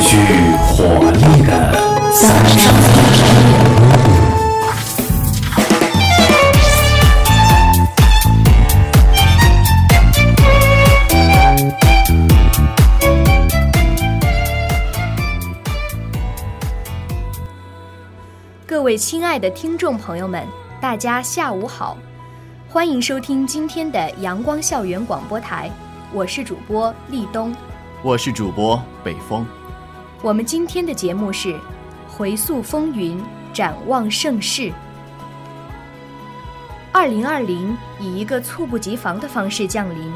具活力的三声。各位亲爱的听众朋友们，大家下午好，欢迎收听今天的阳光校园广播台，我是主播立冬，我是主播北风。我们今天的节目是回溯风云，展望盛世。二零二零以一个猝不及防的方式降临，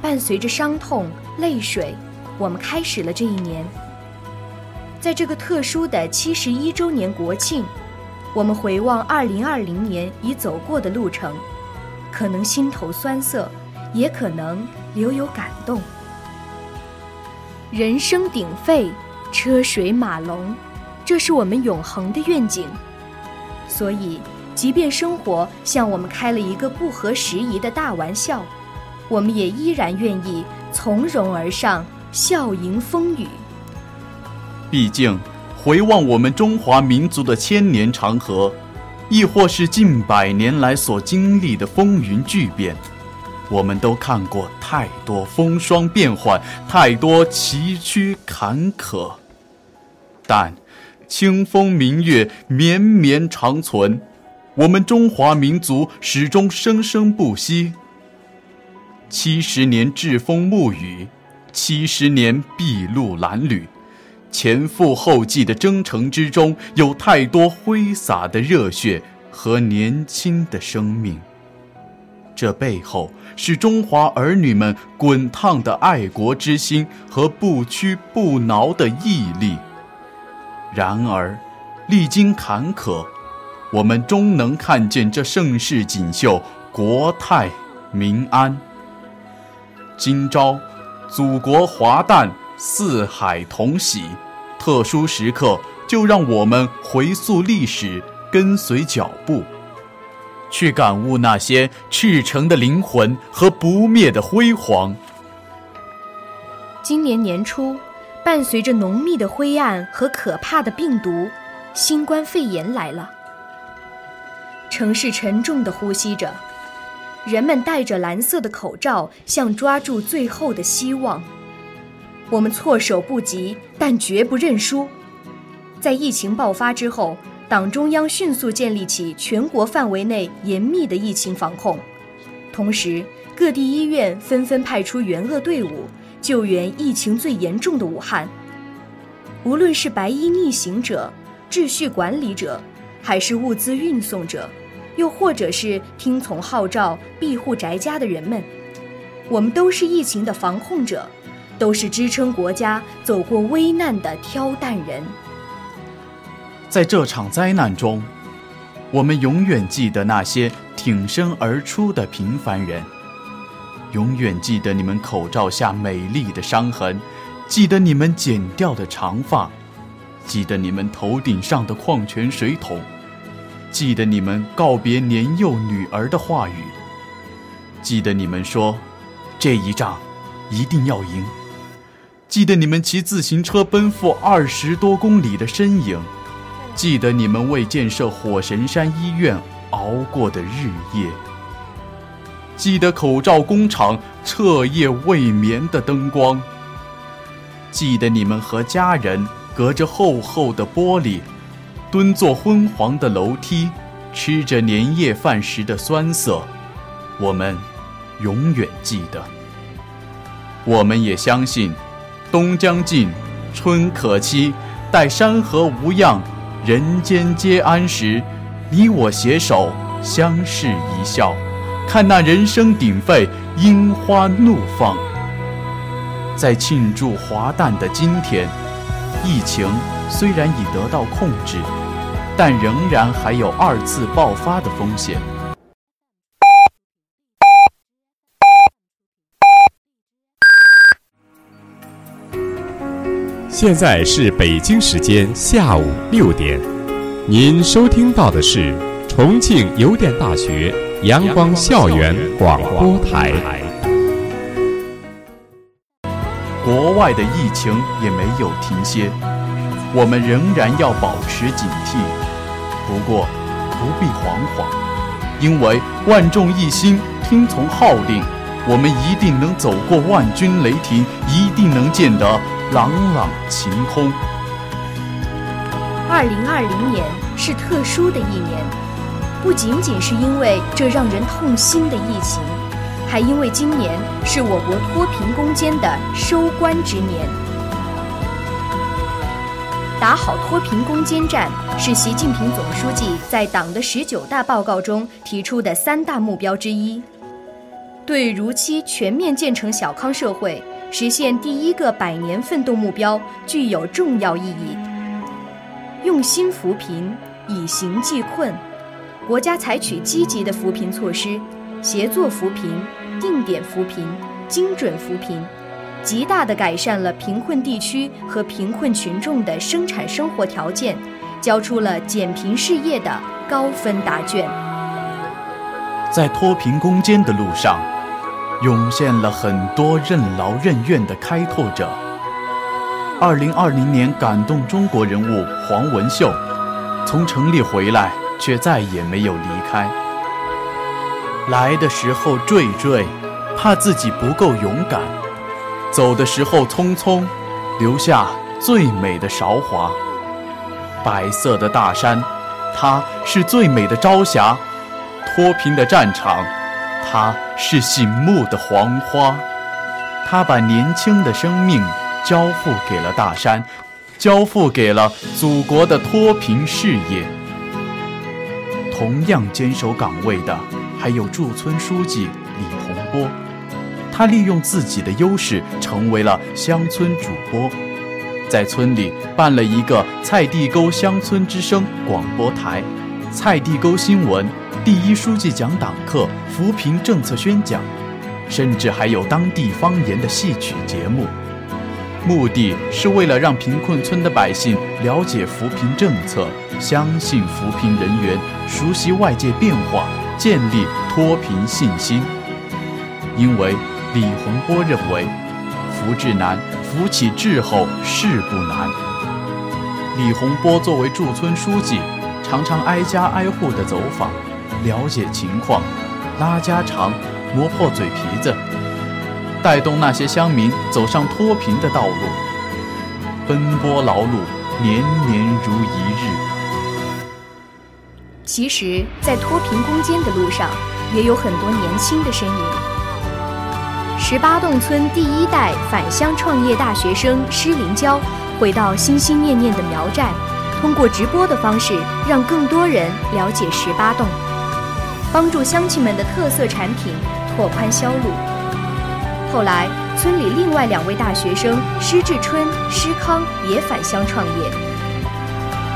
伴随着伤痛、泪水，我们开始了这一年。在这个特殊的七十一周年国庆，我们回望二零二零年已走过的路程，可能心头酸涩，也可能留有感动。人声鼎沸，车水马龙，这是我们永恒的愿景。所以，即便生活向我们开了一个不合时宜的大玩笑，我们也依然愿意从容而上，笑迎风雨。毕竟，回望我们中华民族的千年长河，亦或是近百年来所经历的风云巨变，我们都看过太多风霜变幻，太多崎岖坎坷。但，清风明月绵绵长存，我们中华民族始终生生不息。七十年栉风沐雨，七十年筚路蓝缕。前赴后继的征程之中，有太多挥洒的热血和年轻的生命。这背后是中华儿女们滚烫的爱国之心和不屈不挠的毅力。然而，历经坎坷，我们终能看见这盛世锦绣，国泰民安。今朝，祖国华诞，四海同喜。特殊时刻，就让我们回溯历史，跟随脚步，去感悟那些赤诚的灵魂和不灭的辉煌。今年年初，伴随着浓密的灰暗和可怕的病毒，新冠肺炎来了。城市沉重地呼吸着，人们戴着蓝色的口罩，像抓住最后的希望。我们措手不及，但绝不认输。在疫情爆发之后，党中央迅速建立起全国范围内严密的疫情防控，同时各地医院纷纷派出援鄂队伍救援疫情最严重的武汉。无论是白衣逆行者、秩序管理者，还是物资运送者，又或者是听从号召庇护宅家的人们，我们都是疫情的防控者。都是支撑国家走过危难的挑担人。在这场灾难中，我们永远记得那些挺身而出的平凡人，永远记得你们口罩下美丽的伤痕，记得你们剪掉的长发，记得你们头顶上的矿泉水桶，记得你们告别年幼女儿的话语，记得你们说：“这一仗一定要赢。”记得你们骑自行车奔赴二十多公里的身影，记得你们为建设火神山医院熬过的日夜，记得口罩工厂彻夜未眠的灯光，记得你们和家人隔着厚厚的玻璃，蹲坐昏黄的楼梯，吃着年夜饭时的酸涩，我们永远记得。我们也相信。冬将尽，春可期。待山河无恙，人间皆安时，你我携手相视一笑，看那人声鼎沸，樱花怒放。在庆祝华诞的今天，疫情虽然已得到控制，但仍然还有二次爆发的风险。现在是北京时间下午六点，您收听到的是重庆邮电大学阳光校园广播台。国外的疫情也没有停歇，我们仍然要保持警惕。不过，不必惶惶，因为万众一心，听从号令，我们一定能走过万军雷霆，一定能见得朗朗晴空。二零二零年是特殊的一年，不仅仅是因为这让人痛心的疫情。还因为今年是我国脱贫攻坚的收官之年，打好脱贫攻坚战是习近平总书记在党的十九大报告中提出的三大目标之一，对如期全面建成小康社会、实现第一个百年奋斗目标具有重要意义。用心扶贫，以行济困，国家采取积极的扶贫措施。协作扶贫、定点扶贫、精准扶贫，极大地改善了贫困地区和贫困群众的生产生活条件，交出了减贫事业的高分答卷。在脱贫攻坚的路上，涌现了很多任劳任怨的开拓者。二零二零年感动中国人物黄文秀，从城里回来，却再也没有离开。来的时候惴惴，怕自己不够勇敢；走的时候匆匆，留下最美的韶华。白色的大山，它是最美的朝霞；脱贫的战场，它是醒目的黄花。他把年轻的生命交付给了大山，交付给了祖国的脱贫事业。同样坚守岗位的。还有驻村书记李洪波，他利用自己的优势成为了乡村主播，在村里办了一个菜地沟乡村之声广播台，菜地沟新闻、第一书记讲党课、扶贫政策宣讲，甚至还有当地方言的戏曲节目，目的是为了让贫困村的百姓了解扶贫政策，相信扶贫人员，熟悉外界变化。建立脱贫信心，因为李洪波认为，扶志难，扶起志后事不难。李洪波作为驻村书记，常常挨家挨户的走访，了解情况，拉家常，磨破嘴皮子，带动那些乡民走上脱贫的道路，奔波劳碌，年年如一日。其实，在脱贫攻坚的路上，也有很多年轻的身影。十八洞村第一代返乡创业大学生施林娇，回到心心念念的苗寨，通过直播的方式，让更多人了解十八洞，帮助乡亲们的特色产品拓宽销路。后来，村里另外两位大学生施志春、施康也返乡创业。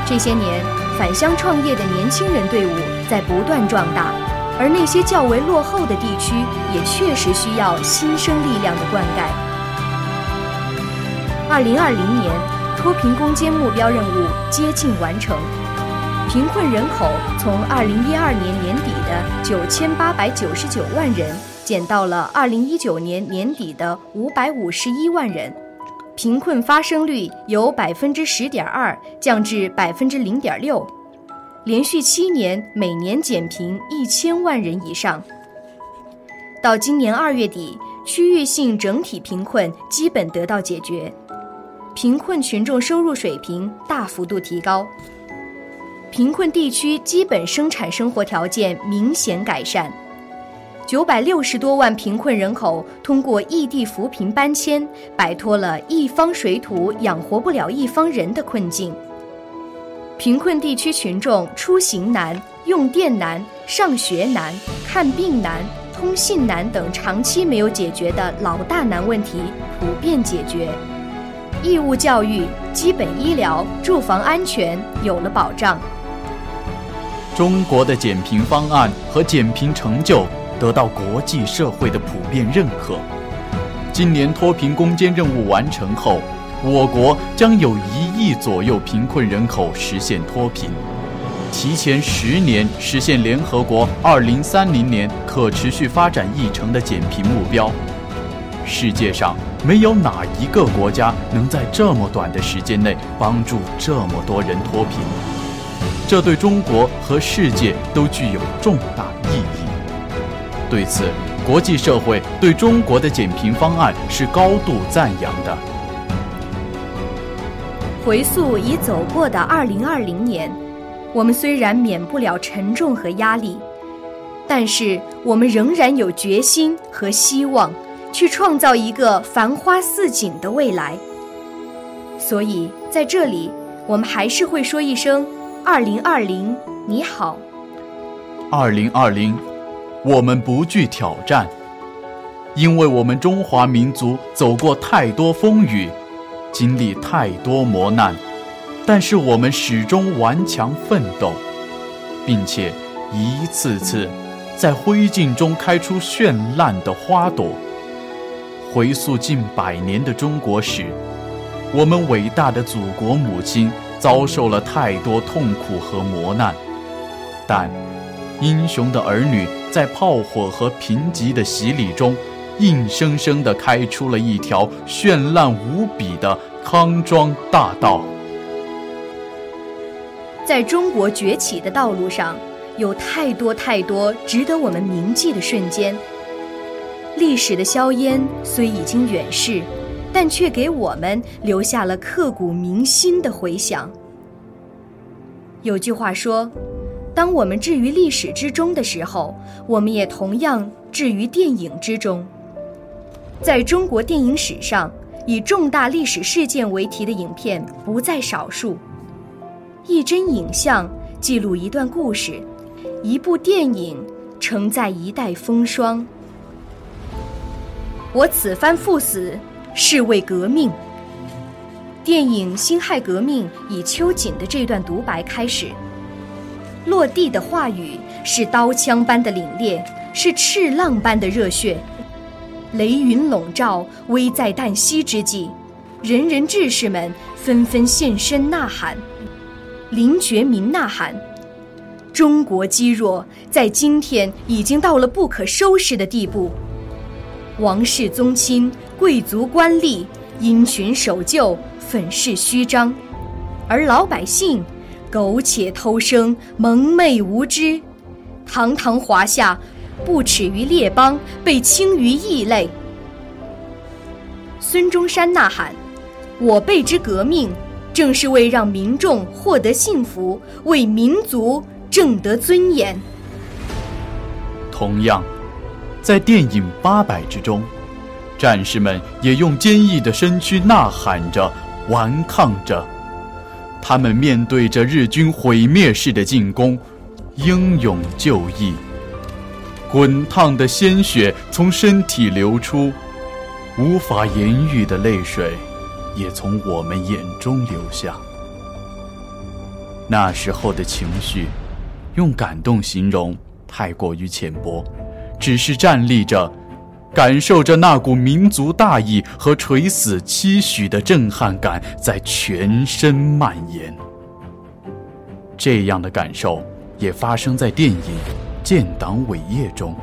这些年。返乡创业的年轻人队伍在不断壮大，而那些较为落后的地区也确实需要新生力量的灌溉。二零二零年，脱贫攻坚目标任务接近完成，贫困人口从二零一二年年底的九千八百九十九万人减到了二零一九年年底的五百五十一万人。贫困发生率由百分之十点二降至百分之零点六，连续七年每年减贫一千万人以上。到今年二月底，区域性整体贫困基本得到解决，贫困群众收入水平大幅度提高，贫困地区基本生产生活条件明显改善。九百六十多万贫困人口通过异地扶贫搬迁，摆脱了一方水土养活不了一方人的困境。贫困地区群众出行难、用电难、上学难、看病难、通信难等长期没有解决的老大难问题普遍解决，义务教育、基本医疗、住房安全有了保障。中国的减贫方案和减贫成就。得到国际社会的普遍认可。今年脱贫攻坚任务完成后，我国将有一亿左右贫困人口实现脱贫，提前十年实现联合国二零三零年可持续发展议程的减贫目标。世界上没有哪一个国家能在这么短的时间内帮助这么多人脱贫，这对中国和世界都具有重大意义。对此，国际社会对中国的减贫方案是高度赞扬的。回溯已走过的2020年，我们虽然免不了沉重和压力，但是我们仍然有决心和希望。去创造一个繁花似锦的未来。所以，在这里，我们还是会说一声“二零二零，你好”。二零二零，我们不惧挑战，因为我们中华民族走过太多风雨，经历太多磨难，但是我们始终顽强奋斗，并且一次次在灰烬中开出绚烂的花朵。回溯近百年的中国史，我们伟大的祖国母亲遭受了太多痛苦和磨难，但英雄的儿女在炮火和贫瘠的洗礼中，硬生生地开出了一条绚烂无比的康庄大道。在中国崛起的道路上，有太多太多值得我们铭记的瞬间。历史的硝烟虽已经远逝，但却给我们留下了刻骨铭心的回响。有句话说：“当我们置于历史之中的时候，我们也同样置于电影之中。”在中国电影史上，以重大历史事件为题的影片不在少数。一帧影像记录一段故事，一部电影承载一代风霜。我此番赴死，是为革命。电影《辛亥革命》以秋瑾的这段独白开始，落地的话语是刀枪般的凛冽，是赤浪般的热血。雷云笼罩，危在旦夕之际，人人志士们纷纷现身呐喊，林觉民呐喊：“中国积弱，在今天已经到了不可收拾的地步。”王室宗亲、贵族官吏因循守旧、粉饰虚张，而老百姓苟且偷生、蒙昧无知，堂堂华夏不耻于列邦，被轻于异类。孙中山呐喊：“我辈之革命，正是为让民众获得幸福，为民族挣得尊严。”同样。在电影《八百》之中，战士们也用坚毅的身躯呐喊着、顽抗着。他们面对着日军毁灭式的进攻，英勇就义。滚烫的鲜血从身体流出，无法言喻的泪水也从我们眼中流下。那时候的情绪，用感动形容太过于浅薄。只是站立着，感受着那股民族大义和垂死期许的震撼感在全身蔓延。这样的感受也发生在电影《建党伟业》中。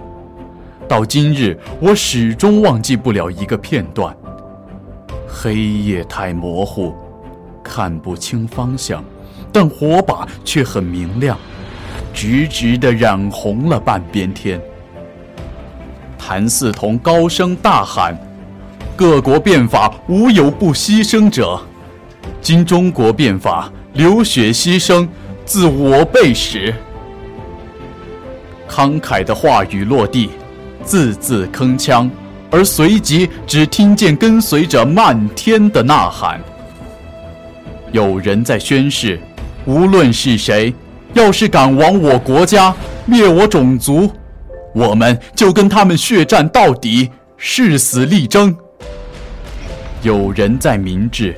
到今日，我始终忘记不了一个片段：黑夜太模糊，看不清方向，但火把却很明亮，直直地染红了半边天。谭嗣同高声大喊：“各国变法无有不牺牲者，今中国变法，流血牺牲自我辈始。”慷慨的话语落地，字字铿锵，而随即只听见跟随着漫天的呐喊。有人在宣誓：无论是谁，要是敢亡我国家、灭我种族。我们就跟他们血战到底，誓死力争。有人在明志，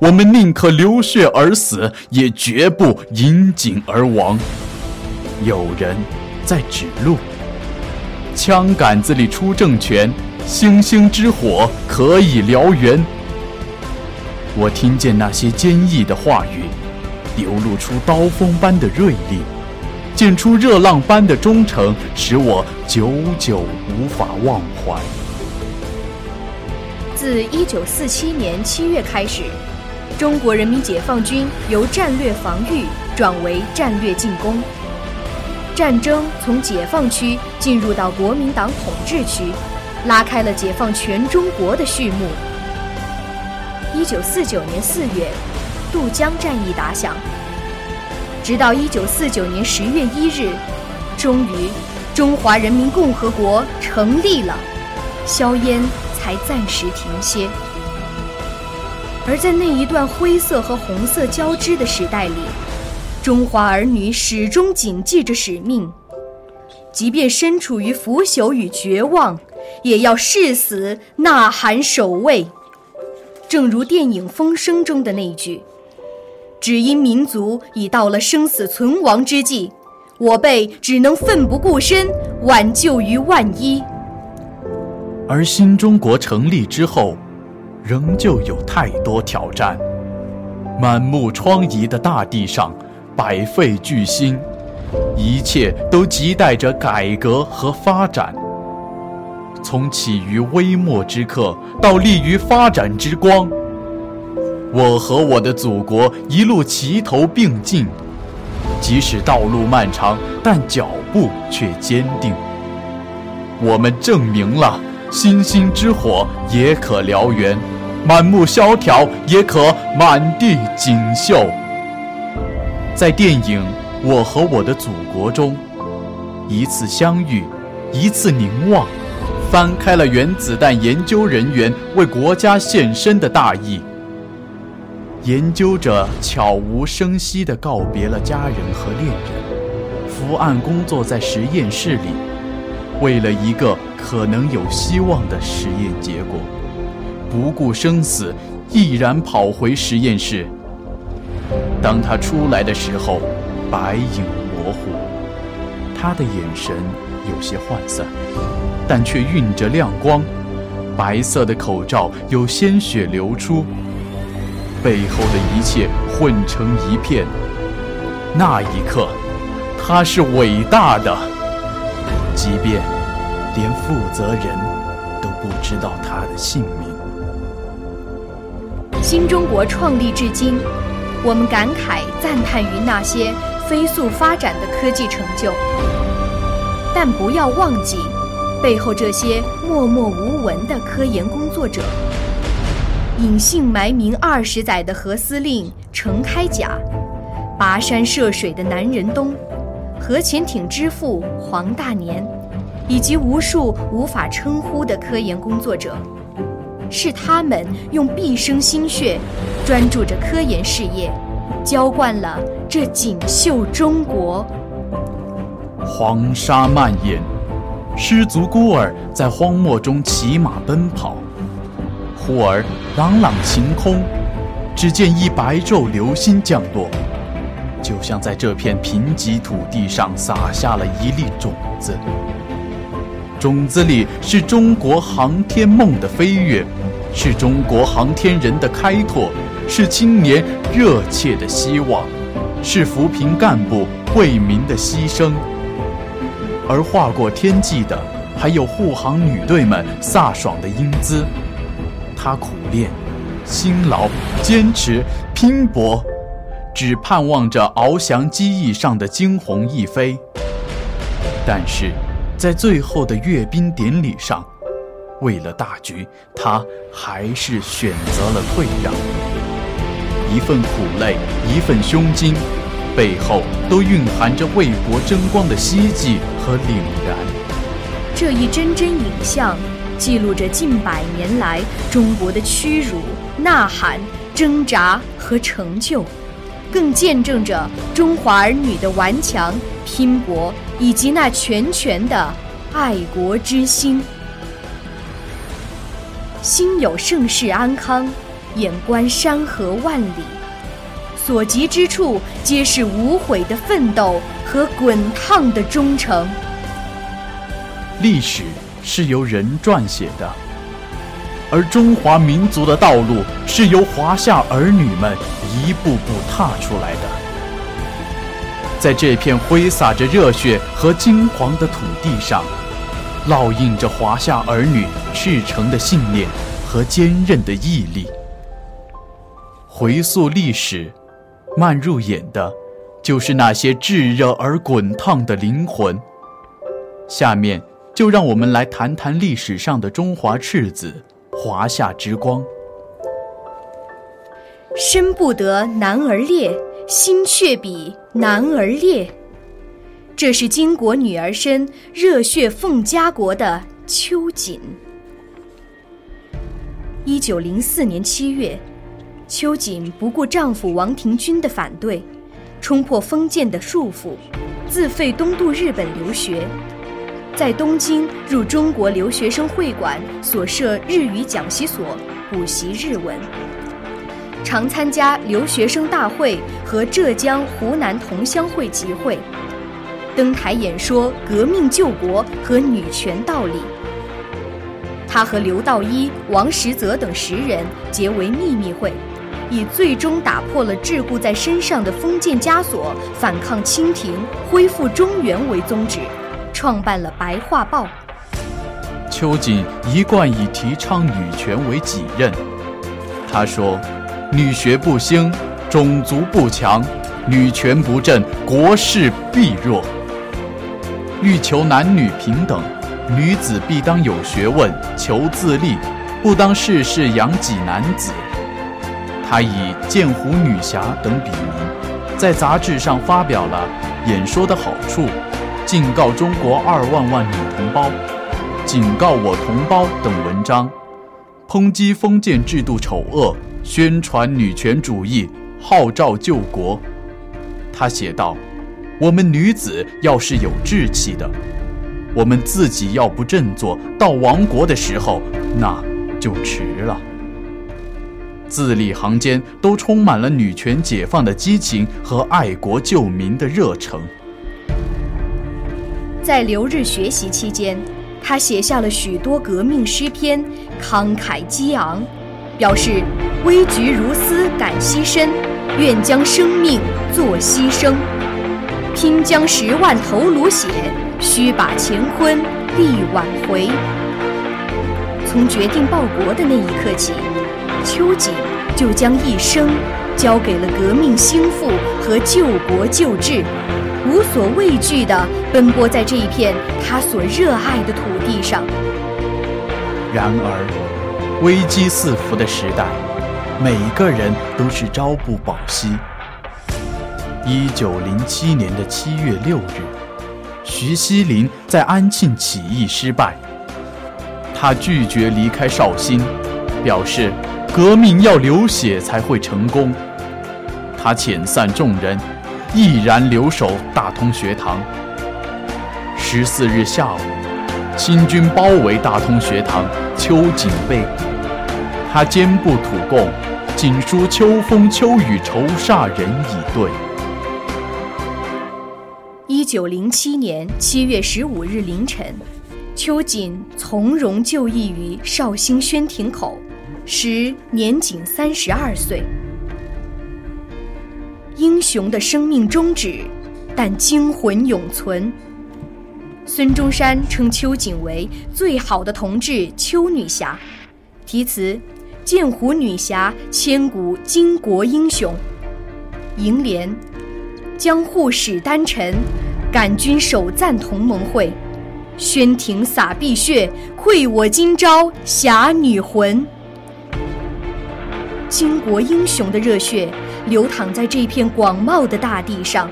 我们宁可流血而死，也绝不引颈而亡。有人在指路，枪杆子里出政权，星星之火可以燎原。我听见那些坚毅的话语，流露出刀锋般的锐利。溅出热浪般的忠诚，使我久久无法忘怀。自1947年7月开始，中国人民解放军由战略防御转为战略进攻，战争从解放区进入到国民党统治区，拉开了解放全中国的序幕。1949年4月，渡江战役打响，直到1949年10月1日，终于，中华人民共和国成立了。硝烟才暂时停歇，而在那一段灰色和红色交织的时代里，中华儿女始终谨记着使命，即便身处于腐朽与绝望，也要誓死呐喊守卫。正如电影《风声》中的那句：“只因民族已到了生死存亡之际，我辈只能奋不顾身，挽救于万一。”而新中国成立之后，仍旧有太多挑战。满目疮痍的大地上，百废俱兴，一切都亟待着改革和发展。从起于微末之刻，到立于发展之光，我和我的祖国一路齐头并进，即使道路漫长，但脚步却坚定。我们证明了。星星之火也可燎原，满目萧条也可满地锦绣。在电影《我和我的祖国》中，一次相遇，一次凝望，翻开了原子弹研究人员为国家献身的大义。研究者悄无声息地告别了家人和恋人，伏案工作在实验室里，为了一个。可能有希望的实验结果，不顾生死，毅然跑回实验室。当他出来的时候，白影模糊，他的眼神有些涣散，但却蕴着亮光。白色的口罩有鲜血流出，背后的一切混成一片。那一刻，他是伟大的，即便。连负责人都不知道他的姓名。新中国创立至今，我们感慨赞叹于那些飞速发展的科技成就，但不要忘记背后这些默默无闻的科研工作者：隐姓埋名二十载的何司令程开甲，跋山涉水的南仁东，核潜艇之父黄大年。以及无数无法称呼的科研工作者，是他们用毕生心血，专注着科研事业，浇灌了这锦绣中国。黄沙蔓延，失足孤儿在荒漠中骑马奔跑，忽而朗朗晴空，只见一白昼流星降落，就像在这片贫瘠土地上撒下了一粒种子。种子里是中国航天梦的飞跃，是中国航天人的开拓，是青年热切的希望，是扶贫干部为民的牺牲。而划过天际的，还有护航女队们飒爽的英姿。他苦练、辛劳、坚持、拼搏，只盼望着翱翔机翼上的惊鸿一飞。但是。在最后的阅兵典礼上，为了大局，他还是选择了退让。一份苦累，一份胸襟，背后都蕴含着为国争光的希冀和凛然。这一帧帧影像，记录着近百年来中国的屈辱、呐喊、挣扎和成就，更见证着中华儿女的顽强拼搏。以及那拳拳的爱国之心，心有盛世安康，眼观山河万里，所及之处皆是无悔的奋斗和滚烫的忠诚。历史是由人撰写的，而中华民族的道路是由华夏儿女们一步步踏出来的。在这片挥洒着热血和金黄的土地上，烙印着华夏儿女赤诚的信念和坚韧的毅力。回溯历史，漫入眼的，就是那些炙热而滚烫的灵魂。下面就让我们来谈谈历史上的中华赤子华夏之光。身不得男儿烈，心却比男儿烈。这是巾帼女儿身，热血奉家国的秋瑾。一九零四年七月，秋瑾不顾丈夫王廷钧的反对，冲破封建的束缚，自费东渡日本留学。在东京入中国留学生会馆所设日语讲习所补习日文，常参加留学生大会和浙江、湖南同乡会集会，登台演说革命救国和女权道理。他和刘道一、王实泽等十人结为秘密会，以最终打破了桎梏在身上的封建枷锁、反抗清廷、恢复中原为宗旨。创办了《白话报》。秋瑾一贯以提倡女权为己任。他说：“女学不兴，种族不强；女权不振，国势必弱。欲求男女平等，女子必当有学问，求自立，不当事事养己男子。”他以“剑湖女侠”等笔名，在杂志上发表了《演说的好处》。警告中国二万万女同胞，警告我同胞等文章，抨击封建制度丑恶，宣传女权主义，号召救国。他写道：“我们女子要是有志气的，我们自己要不振作，到亡国的时候，那就迟了。”字里行间都充满了女权解放的激情和爱国救民的热诚。在留日学习期间，他写下了许多革命诗篇，慷慨激昂，表示危局如斯敢牺牲，愿将生命作牺牲，拼将十万头颅血，须把乾坤力挽回。从决定报国的那一刻起，秋瑾就将一生交给了革命兴复和救国救治。无所畏惧地奔波在这一片他所热爱的土地上。然而，危机四伏的时代，每个人都是朝不保夕。一九零七年的七月六日，徐锡麟在安庆起义失败，他拒绝离开绍兴，表示革命要流血才会成功。他遣散众人。毅然留守大通学堂。十四日下午，清军包围大通学堂，秋瑾被捕。他肩部吐供，仅书“秋风秋雨愁煞人以对”。一九零七年七月十五日凌晨，秋瑾从容就义于绍兴宣亭口，时年仅三十二岁。英雄的生命终止，但精魂永存。孙中山称秋瑾为最好的同志“秋女侠”，题词“剑湖女侠，千古巾帼英雄”。楹联：“江户史丹臣，感君首赞同盟会。宣亭洒碧血，愧我今朝侠女魂。”巾帼英雄的热血。流淌在这片广袤的大地上，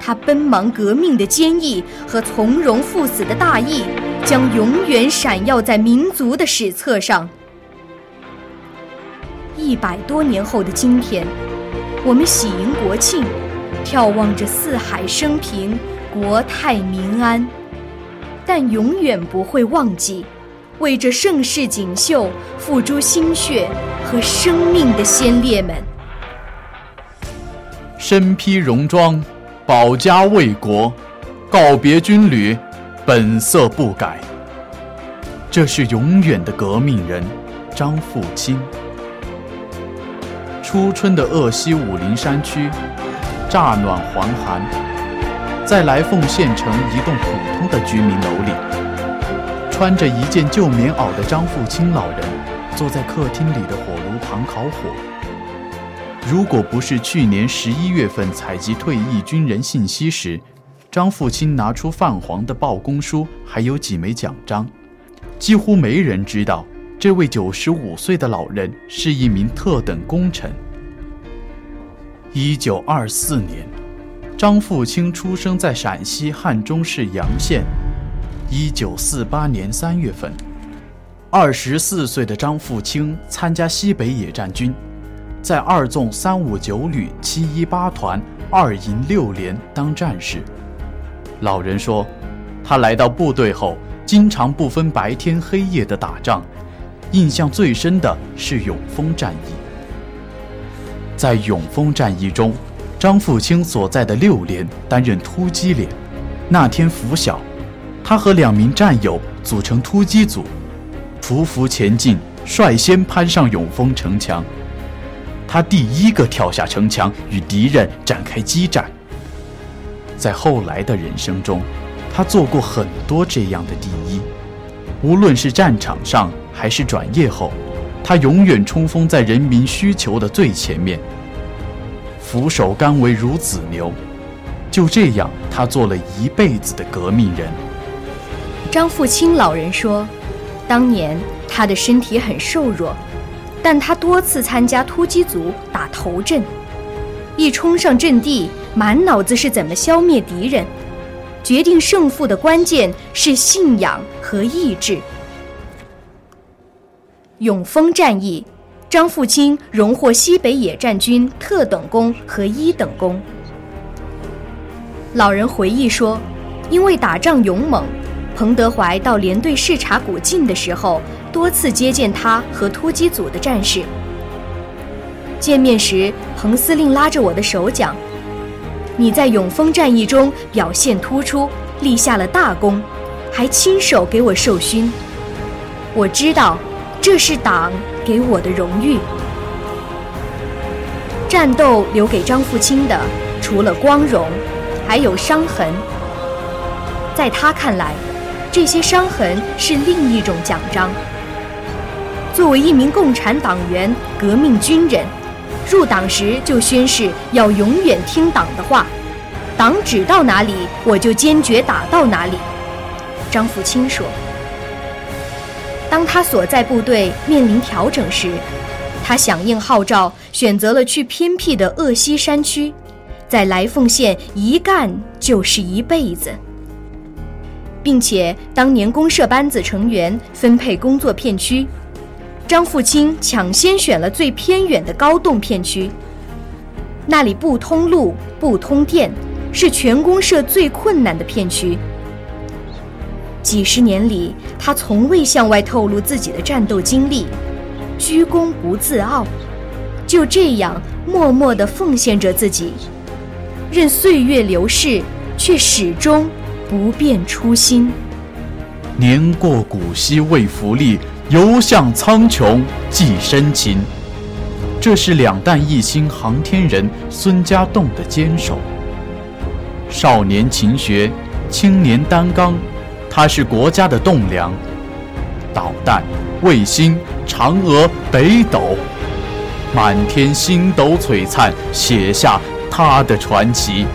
他奔忙革命的坚毅和从容赴死的大义，将永远闪耀在民族的史册上。一百多年后的今天，我们喜迎国庆，眺望着四海升平、国泰民安，但永远不会忘记，为这盛世锦绣付出心血和生命的先烈们。身披戎装，保家卫国，告别军旅，本色不改。这是永远的革命人，张富清。初春的鄂西武陵山区，乍暖还寒，在来凤县城一栋普通的居民楼里，穿着一件旧棉袄的张富清老人，坐在客厅里的火炉旁烤火。如果不是去年十一月份采集退役军人信息时，张富清拿出泛黄的报功书，还有几枚奖章，几乎没人知道这位九十五岁的老人是一名特等功臣。一九二四年，张富清出生在陕西汉中市洋县。一九四八年三月份，二十四岁的张富清参加西北野战军，在二纵三五九旅七一八团二营六连当战士。老人说，他来到部队后，经常不分白天黑夜的打仗，印象最深的是永丰战役。在永丰战役中，张富清所在的六连担任突击连，那天拂晓。他和两名战友组成突击组，匍匐前进，率先攀上永丰城墙。他第一个跳下城墙，与敌人展开激战。在后来的人生中，他做过很多这样的第一，无论是战场上还是转业后，他永远冲锋在人民需求的最前面，俯首甘为孺子牛。就这样，他做了一辈子的革命人。张富清老人说：“当年他的身体很瘦弱，但他多次参加突击组打头阵，一冲上阵地，满脑子是怎么消灭敌人。决定胜负的关键是信仰和意志。”永丰战役，张富清荣获西北野战军特等功和一等功。老人回忆说：“因为打仗勇猛。”彭德怀到连队视察古晋的时候，多次接见他和突击组的战士。见面时，彭司令拉着我的手讲：“你在永丰战役中表现突出，立下了大功，还亲手给我授勋。我知道，这是党给我的荣誉。”战斗留给张富清的，除了光荣，还有伤痕。在他看来，这些伤痕是另一种奖章。作为一名共产党员、革命军人，入党时就宣誓要永远听党的话，党指到哪里，我就坚决打到哪里。张富清说：“当他所在部队面临调整时，他响应号召，选择了去偏僻的鄂西山区，在来凤县一干就是一辈子。”并且当年公社班子成员分配工作片区，张富清抢先选了最偏远的高洞片区。那里不通路、不通电，是全公社最困难的片区。几十年里，他从未向外透露自己的战斗经历，居功不自傲，就这样默默地奉献着自己，任岁月流逝，却始终。不变初心，年过古稀未复利，犹向苍穹寄深情。这是两弹一星航天人孙家栋的坚守。少年勤学，青年担纲，他是国家的栋梁。导弹、卫星、嫦娥、北斗，满天星斗璀璨，写下他的传奇。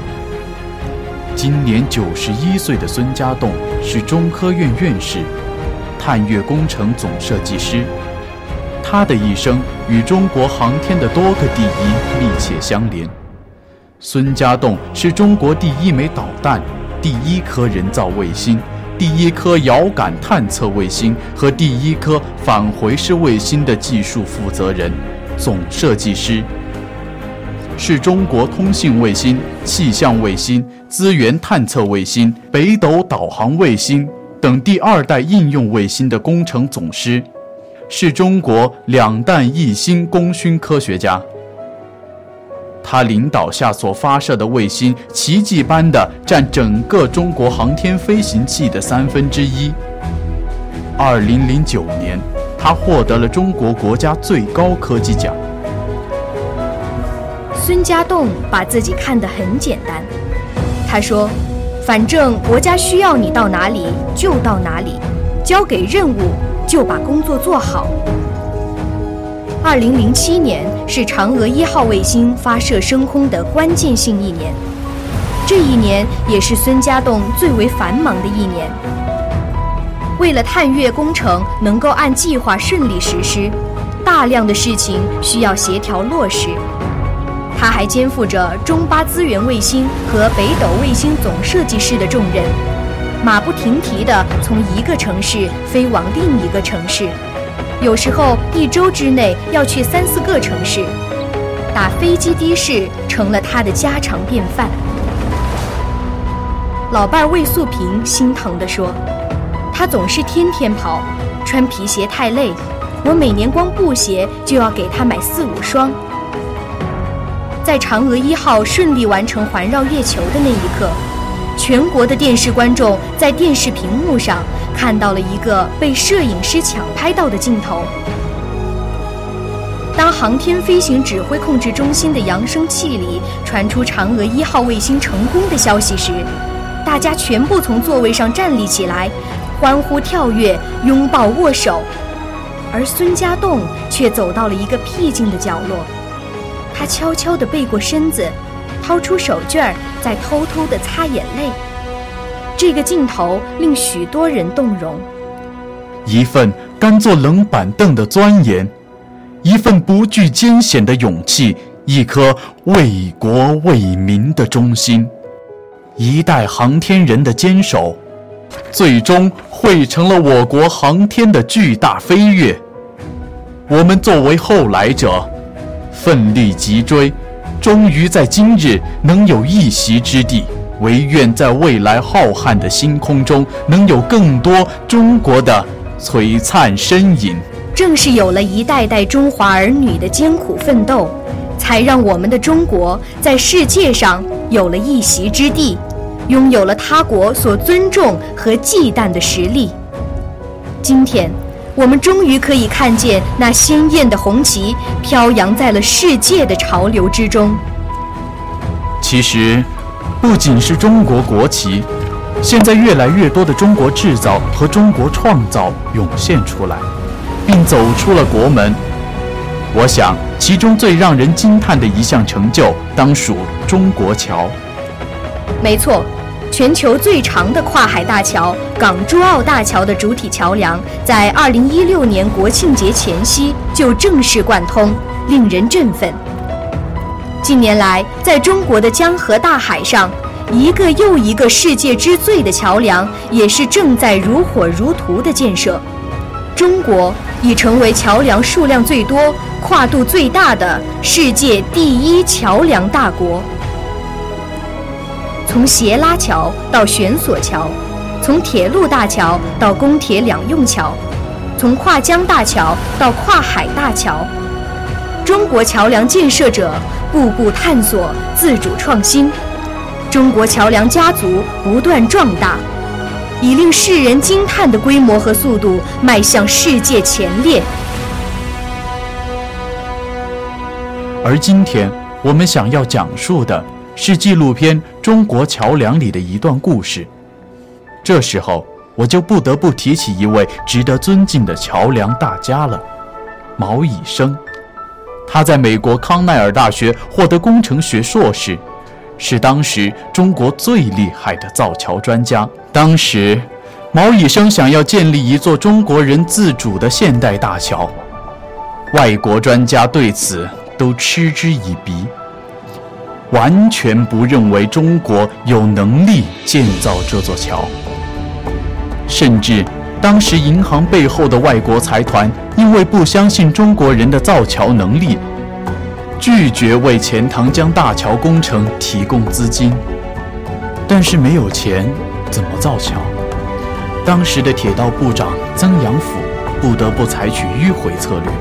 今年九十一岁的孙家栋是中科院院士、探月工程总设计师。他的一生与中国航天的多个第一密切相连。孙家栋是中国第一枚导弹、第一颗人造卫星、第一颗遥感探测卫星和第一颗返回式卫星的技术负责人、总设计师。是中国通信卫星、气象卫星、资源探测卫星、北斗导航卫星等第二代应用卫星的工程总师，是中国两弹一星功勋科学家。他领导下所发射的卫星，奇迹般的占整个中国航天飞行器的三分之一。二零零九年，他获得了中国国家最高科技奖。孙家栋把自己看得很简单，他说：“反正国家需要你到哪里就到哪里，交给任务就把工作做好。”二零零七年是嫦娥一号卫星发射升空的关键性一年，这一年也是孙家栋最为繁忙的一年。为了探月工程能够按计划顺利实施，大量的事情需要协调落实。他还肩负着中巴资源卫星和北斗卫星总设计师的重任，马不停蹄地从一个城市飞往另一个城市。有时候一周之内要去三四个城市，打飞机的士成了他的家常便饭。老伴魏素萍心疼地说：“他总是天天跑，穿皮鞋太累，我每年光布鞋就要给他买四五双。”在嫦娥一号顺利完成环绕月球的那一刻，全国的电视观众在电视屏幕上。看到了一个被摄影师抢拍到的镜头。当航天飞行指挥控制中心的扬声器里传出嫦娥一号卫星成功的消息时，大家全部从座位上站立起来，欢呼跳跃、拥抱握手。而孙家栋却走到了一个僻静的角落，他悄悄地背过身子，掏出手绢，在偷偷地擦眼泪。这个镜头令许多人动容。一份甘做冷板凳的钻研，一份不惧艰险的勇气，一颗为国为民的忠心，一代航天人的坚守，最终汇成了我国航天的巨大飞跃。我们作为后来者，奋力急追，终于在今日能有一席之地。唯愿在未来浩瀚的星空中，能有更多中国的璀璨身影。正是有了一代代中华儿女的艰苦奋斗，才让我们的中国在世界上有了一席之地，拥有了他国所尊重和忌惮的实力。今天，我们终于可以看见那鲜艳的红旗飘扬在了世界的潮流之中。其实。不仅是中国国旗，现在越来越多的中国制造和中国创造涌现出来，并走出了国门。我想，其中最让人惊叹的一项成就，当属中国桥。没错，全球最长的跨海大桥——港珠澳大桥的主体桥梁，在2016年国庆节前夕就正式贯通，令人振奋。近年来，在中国的江河大海上，一个又一个世界之最的桥梁也是正在如火如荼的建设。中国已成为桥梁数量最多、跨度最大的世界第一桥梁大国。从斜拉桥到悬索桥，从铁路大桥到公铁两用桥，从跨江大桥到跨海大桥，中国桥梁建设者。步步探索，自主创新，中国桥梁家族不断壮大，以令世人惊叹的规模和速度迈向世界前列。而今天，我们想要讲述的是纪录片《中国桥梁》里的一段故事。这时候，我就不得不提起一位值得尊敬的桥梁大家了——毛以升。他在美国康奈尔大学获得工程学硕士，是当时中国最厉害的造桥专家。当时，毛以升想要建立一座中国人自主的现代大桥，外国专家对此都嗤之以鼻，完全不认为中国有能力建造这座桥，甚至。当时，银行背后的外国财团因为不相信中国人的造桥能力，拒绝为钱塘江大桥工程提供资金。但是没有钱，怎么造桥？当时的铁道部长曾阳甫不得不采取迂回策略，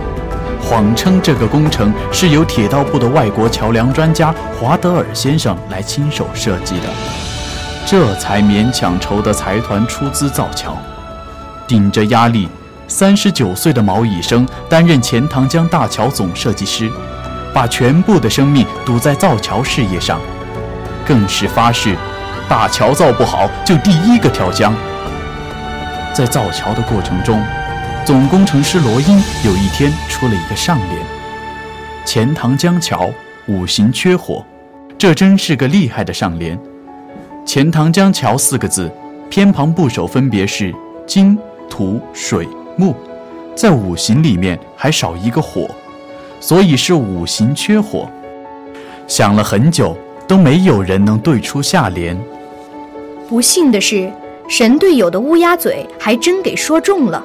谎称这个工程是由铁道部的外国桥梁专家华德尔先生来亲手设计的，这才勉强筹得财团出资造桥。顶着压力，三十九岁的毛以升担任钱塘江大桥总设计师，把全部的生命赌在造桥事业上，更是发誓，大桥造不好就第一个跳江。在造桥的过程中，总工程师罗英有一天出了一个上联：“钱塘江桥五行缺火。”这真是个厉害的上联。钱塘江桥四个字，偏旁部首分别是金、土、水、木，在五行里面还少一个火，所以是五行缺火。想了很久，都没有人能对出下联。不幸的是，神队友的乌鸦嘴还真给说中了，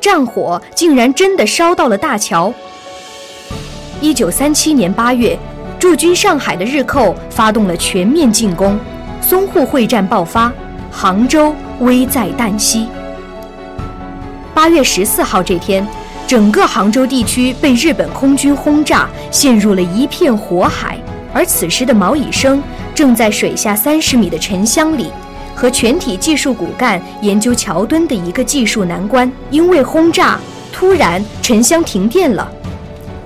战火竟然真的烧到了大桥。一九三七年八月，驻军上海的日寇发动了全面进攻。淞沪会战爆发，杭州危在旦夕。八月十四号这天，整个杭州地区被日本空军轰炸，陷入了一片火海。而此时的毛以升正在水下三十米的沉箱里，和全体技术骨干研究桥墩的一个技术难关。因为轰炸，突然沉箱停电了，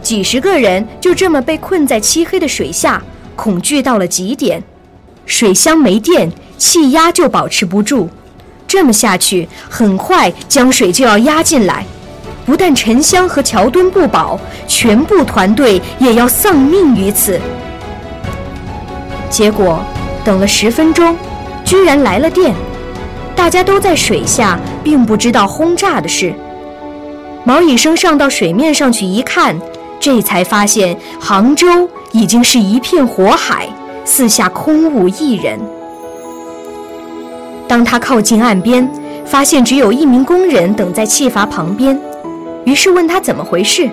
几十个人就这么被困在漆黑的水下，恐惧到了极点。水箱没电，气压就保持不住，这么下去，很快江水就要压进来。不但沉箱和桥墩不保，全部团队也要丧命于此。结果，等了十分钟，居然来了电，大家都在水下，并不知道轰炸的事。毛以升上到水面上去一看，这才发现杭州已经是一片火海。四下空无一人。当他靠近岸边，发现只有一名工人等在气阀旁边，于是问他怎么回事。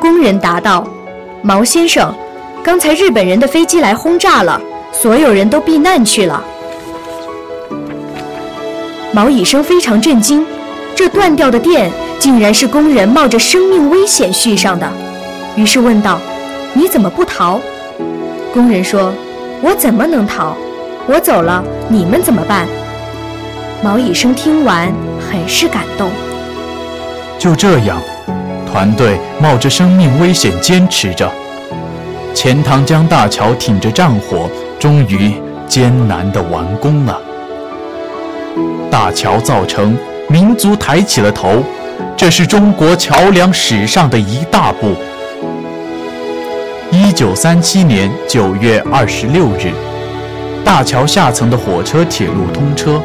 工人答道：“毛先生，刚才日本人的飞机来轰炸了，所有人都避难去了。”毛以升非常震惊，这断掉的电竟然是工人冒着生命危险续上的，于是问道：“你怎么不逃？”工人说：“我怎么能逃？我走了，你们怎么办？”毛以升听完，很是感动。就这样，团队冒着生命危险坚持着。钱塘江大桥挺着战火，终于艰难地完工了。大桥造成，民族抬起了头，这是中国桥梁史上的一大步。一九三七年九月二十六日，大桥下层的火车铁路通车，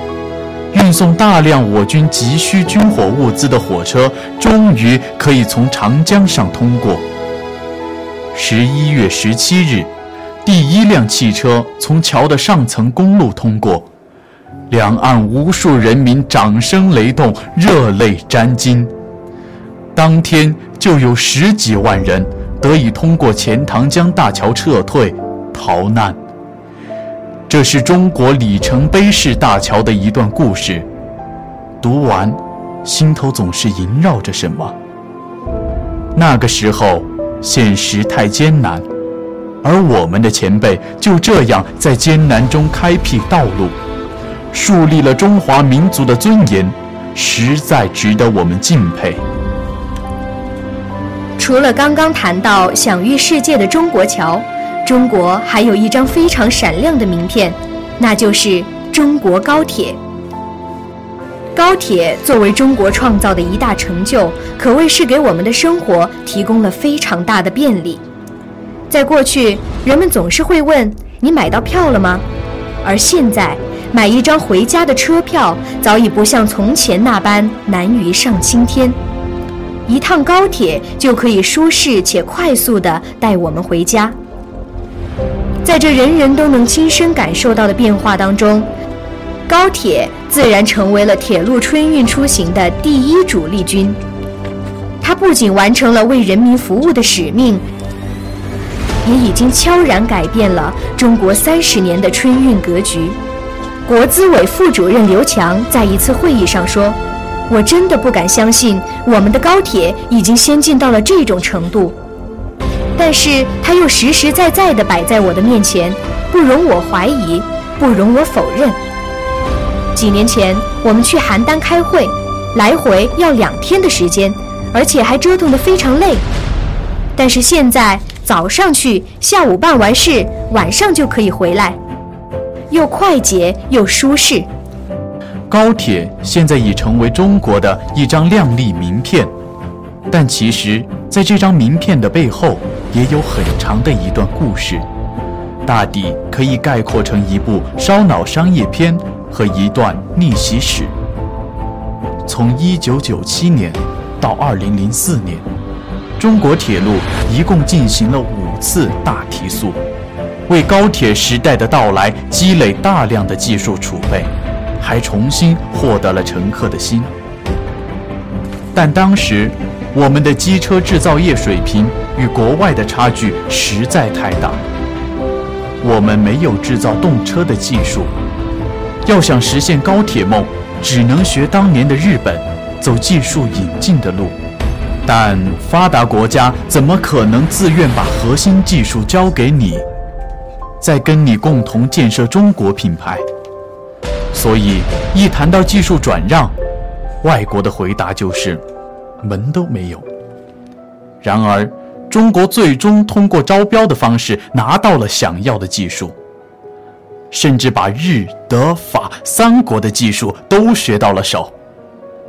运送大量我军急需军火物资的火车终于可以从长江上通过。十一月十七日，第一辆汽车从桥的上层公路通过，两岸无数人民掌声雷动，热泪沾襟。当天就有十几万人。得以通过钱塘江大桥撤退逃难，这是中国里程碑式大桥的一段故事。读完，心头总是萦绕着什么。那个时候，现实太艰难，而我们的前辈就这样在艰难中开辟道路，树立了中华民族的尊严，实在值得我们敬佩。除了刚刚谈到享誉世界的中国桥，中国还有一张非常闪亮的名片，那就是中国高铁。高铁作为中国创造的一大成就，可谓是给我们的生活提供了非常大的便利。在过去，人们总是会问：“你买到票了吗？”而现在，买一张回家的车票早已不像从前那般难于上青天。一趟高铁就可以舒适且快速地带我们回家。在这人人都能亲身感受到的变化当中，高铁自然成为了铁路春运出行的第一主力军。它不仅完成了为人民服务的使命，也已经悄然改变了中国三十年的春运格局。国资委副主任刘强在一次会议上说。我真的不敢相信，我们的高铁已经先进到了这种程度。但是它又实实在在地摆在我的面前，不容我怀疑，不容我否认。几年前我们去邯郸开会，来回要两天的时间，而且还折腾得非常累。但是现在早上去，下午办完事，晚上就可以回来，又快捷又舒适。高铁现在已成为中国的一张亮丽名片，但其实，在这张名片的背后，也有很长的一段故事，大抵可以概括成一部烧脑商业片和一段逆袭史。从1997年到2004年，中国铁路一共进行了五次大提速，为高铁时代的到来积累大量的技术储备，还重新获得了乘客的心。但当时，我们的机车制造业水平与国外的差距实在太大，我们没有制造动车的技术，要想实现高铁梦。只能学当年的日本，走技术引进的路，但发达国家怎么可能自愿把核心技术交给你，在跟你共同建设中国品牌？所以一谈到技术转让，外国的回答就是门都没有。然而，中国最终通过招标的方式拿到了想要的技术。甚至把日、德、法三国的技术都学到了手，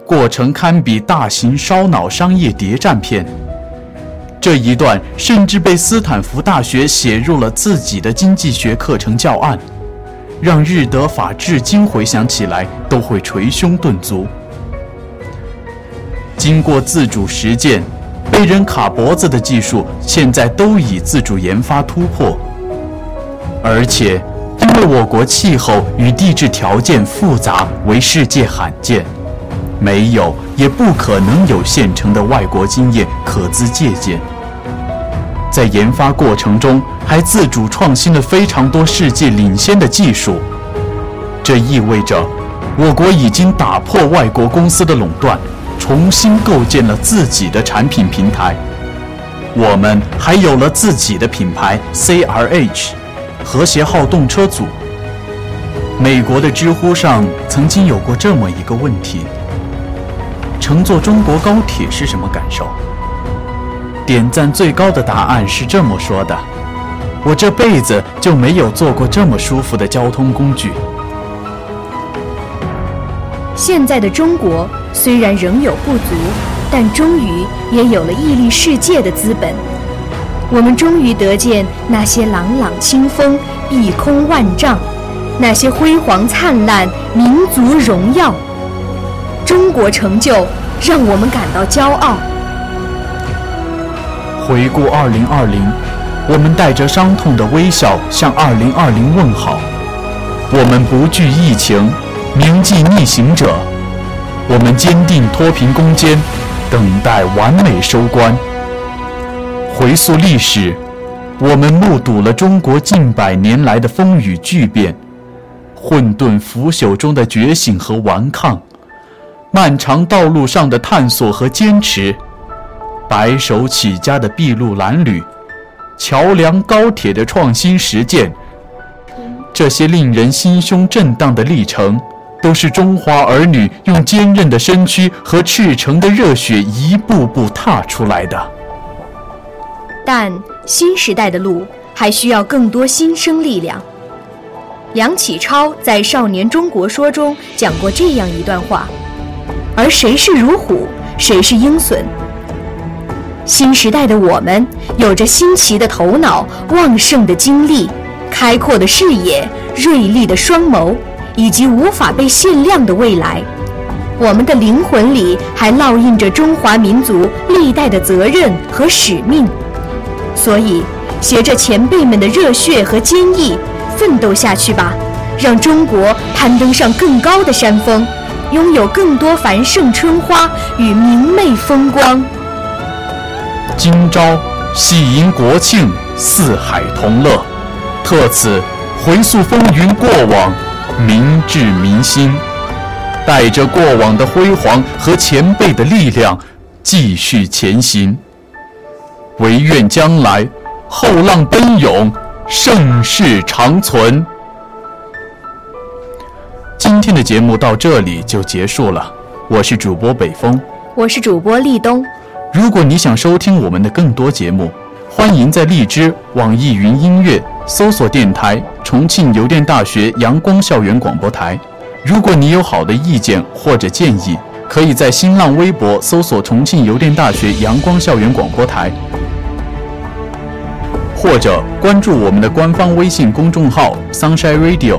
过程堪比大型烧脑商业谍战片。这一段甚至被斯坦福大学写入了自己的经济学课程教案，让日、德、法至今回想起来都会捶胸顿足。经过自主实践，被人卡脖子的技术现在都已自主研发突破，而且。因为我国气候与地质条件复杂，为世界罕见，没有也不可能有现成的外国经验可资借鉴。在研发过程中，还自主创新了非常多世界领先的技术。这意味着，我国已经打破外国公司的垄断，重新构建了自己的产品平台。我们还有了自己的品牌 CRH。和谐号动车组。美国的知乎上曾经有过这么一个问题：乘坐中国高铁是什么感受？点赞最高的答案是这么说的：“我这辈子就没有坐过这么舒服的交通工具。”现在的中国虽然仍有不足，但终于也有了屹立世界的资本。我们终于得见那些朗朗清风、碧空万丈，那些辉煌灿烂、民族荣耀。中国成就让我们感到骄傲。回顾二零二零，我们带着伤痛的微笑向二零二零问好。我们不惧疫情，铭记逆行者。我们坚定脱贫攻坚，等待完美收官。回溯历史，我们目睹了中国近百年来的风雨巨变，混沌腐朽中的觉醒和顽抗，漫长道路上的探索和坚持，白手起家的筚路蓝缕，桥梁高铁的创新实践，这些令人心胸震荡的历程，都是中华儿女用坚韧的身躯和赤诚的热血一步步踏出来的。但新时代的路还需要更多新生力量。梁启超在《少年中国说》中讲过这样一段话：“而谁是如虎，谁是鹰隼？新时代的我们有着新奇的头脑、旺盛的精力、开阔的视野、锐利的双眸，以及无法被限量的未来。我们的灵魂里还烙印着中华民族历代的责任和使命。”所以，携着前辈们的热血和坚毅，奋斗下去吧，让中国攀登上更高的山峰，拥有更多繁盛春花与明媚风光。今朝喜迎国庆，四海同乐，特此回溯风云过往，民志民心，带着过往的辉煌和前辈的力量，继续前行。唯愿将来后浪奔涌，盛世长存。今天的节目到这里就结束了，我是主播北风，我是主播立冬。如果你想收听我们的更多节目，欢迎在荔枝、网易云音乐搜索电台“重庆邮电大学阳光校园广播台”。如果你有好的意见或者建议，可以在新浪微博搜索“重庆邮电大学阳光校园广播台”，或者关注我们的官方微信公众号 “Sunshine Radio”，